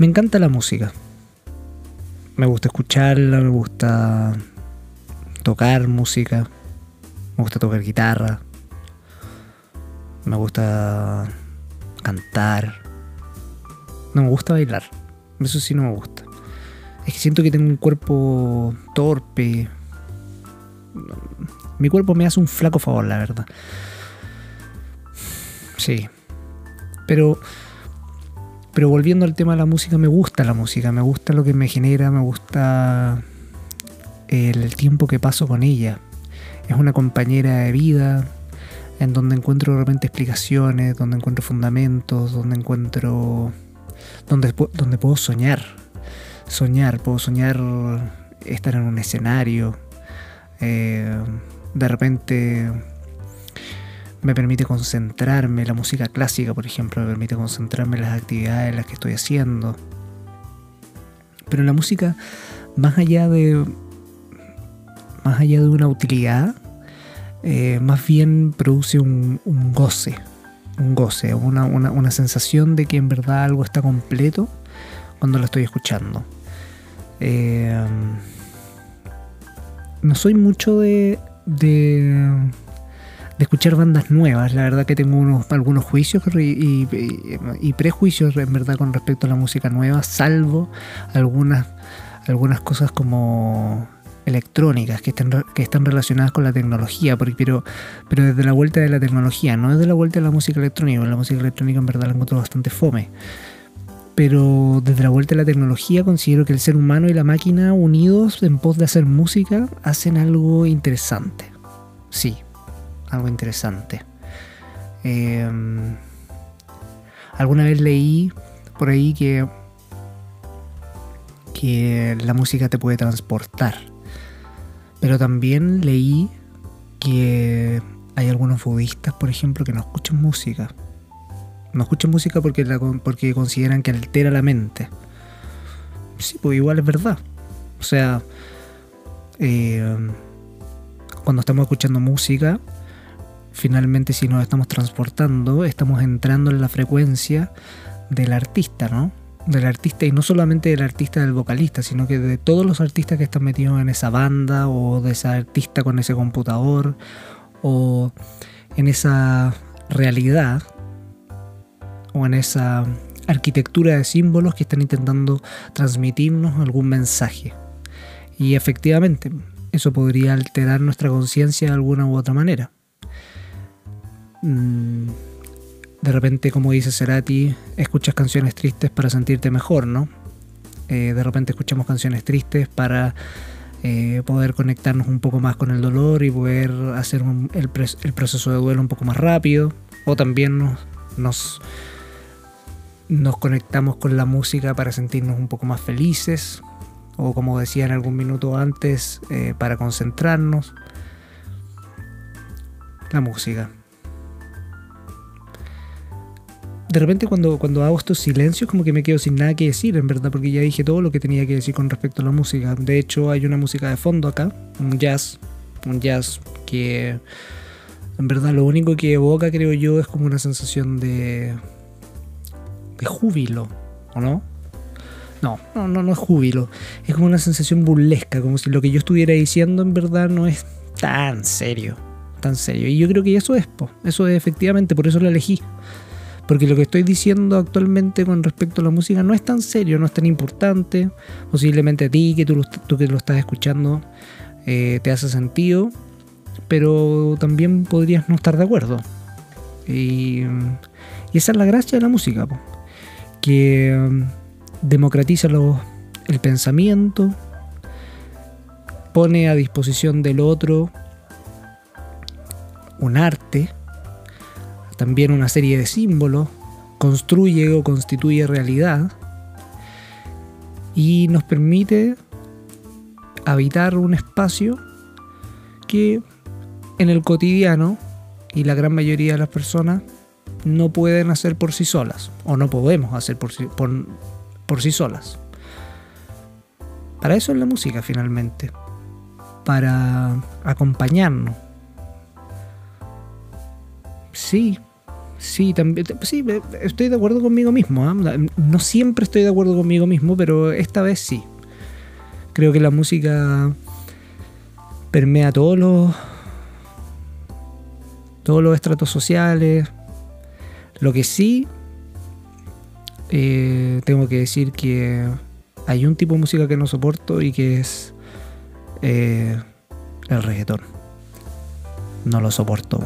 Me encanta la música. Me gusta escucharla, me gusta tocar música, me gusta tocar guitarra, me gusta cantar. No me gusta bailar, eso sí no me gusta. Es que siento que tengo un cuerpo torpe. Mi cuerpo me hace un flaco favor, la verdad. Sí. Pero pero volviendo al tema de la música, me gusta la música, me gusta lo que me genera, me gusta el tiempo que paso con ella. Es una compañera de vida en donde encuentro realmente explicaciones, donde encuentro fundamentos, donde encuentro... donde, donde puedo soñar. Soñar, puedo soñar estar en un escenario. Eh, de repente me permite concentrarme, la música clásica, por ejemplo, me permite concentrarme en las actividades en las que estoy haciendo. Pero la música, más allá de. más allá de una utilidad, eh, más bien produce un, goce. Un goce, una, una, sensación de que en verdad algo está completo cuando lo estoy escuchando. Eh, no soy mucho de, de de escuchar bandas nuevas. La verdad que tengo unos, algunos juicios y, prejuicios en verdad con respecto a la música nueva, salvo algunas, algunas cosas como electrónicas que están, que están relacionadas con la tecnología, pero, pero desde la vuelta de la tecnología, no desde la vuelta de la música electrónica. La música electrónica en verdad la encuentro bastante fome. Pero desde la vuelta de la tecnología considero que el ser humano y la máquina unidos en pos de hacer música hacen algo interesante. Sí, algo interesante. Em, alguna vez leí por ahí que, que la música te puede transportar. Pero también leí que hay algunos budistas, por ejemplo, que no escuchan música. No escuchan música porque, porque consideran que altera la mente. Sí, pues igual es verdad. O sea, em, cuando estamos escuchando música, finalmente si nos estamos transportando, estamos entrando en la frecuencia del artista, ¿no? Del artista y no solamente del artista del vocalista, sino que de todos los artistas que están metidos en esa banda o de ese artista con ese computador o en esa realidad o en esa arquitectura de símbolos que están intentando transmitirnos algún mensaje. Y efectivamente, eso podría alterar nuestra conciencia de alguna u otra manera. Mm, de repente, como dice Cerati, escuchas canciones tristes para sentirte mejor, ¿no? Eh, de repente escuchamos canciones tristes para eh, poder conectarnos un poco más con el dolor y poder hacer el, proceso de duelo un poco más rápido. O también nos, nos, conectamos con la música para sentirnos un poco más felices. O como decía en algún minuto antes, eh, para concentrarnos. La música de repente cuando, cuando hago estos silencios como que me quedo sin nada que decir, en verdad, porque ya dije todo lo que tenía que decir con respecto a la música. De hecho, hay una música de fondo acá, un jazz, un jazz que en verdad lo único que evoca, creo yo, es como una sensación de, de júbilo, ¿o no? No, no, no, no es júbilo. Es como una sensación burlesca, como si lo que yo estuviera diciendo en verdad no es tan serio, tan serio. Y yo creo que eso es, eso es efectivamente, por eso lo elegí. Porque lo que estoy diciendo actualmente con respecto a la música no es tan serio, no es tan importante. Posiblemente a ti, que tú, que lo estás escuchando, eh, te hace sentido, pero también podrías no estar de acuerdo. Y, esa es la gracia de la música, que um, democratiza el pensamiento, pone a disposición del otro un arte también una serie de símbolos, construye o constituye realidad y nos permite habitar un espacio que en el cotidiano y la gran mayoría de las personas no pueden hacer por sí solas o no podemos hacer por sí, por sí solas. Para eso es la música finalmente, para acompañarnos. Sí, Sí, también, sí, estoy de acuerdo conmigo mismo. ¿ah? No siempre estoy de acuerdo conmigo mismo, pero esta vez sí. Creo que la música permea todos los todos los estratos sociales. Lo que sí eh, tengo que decir que hay un tipo de música que no soporto y que es eh, el reggaetón. No lo soporto.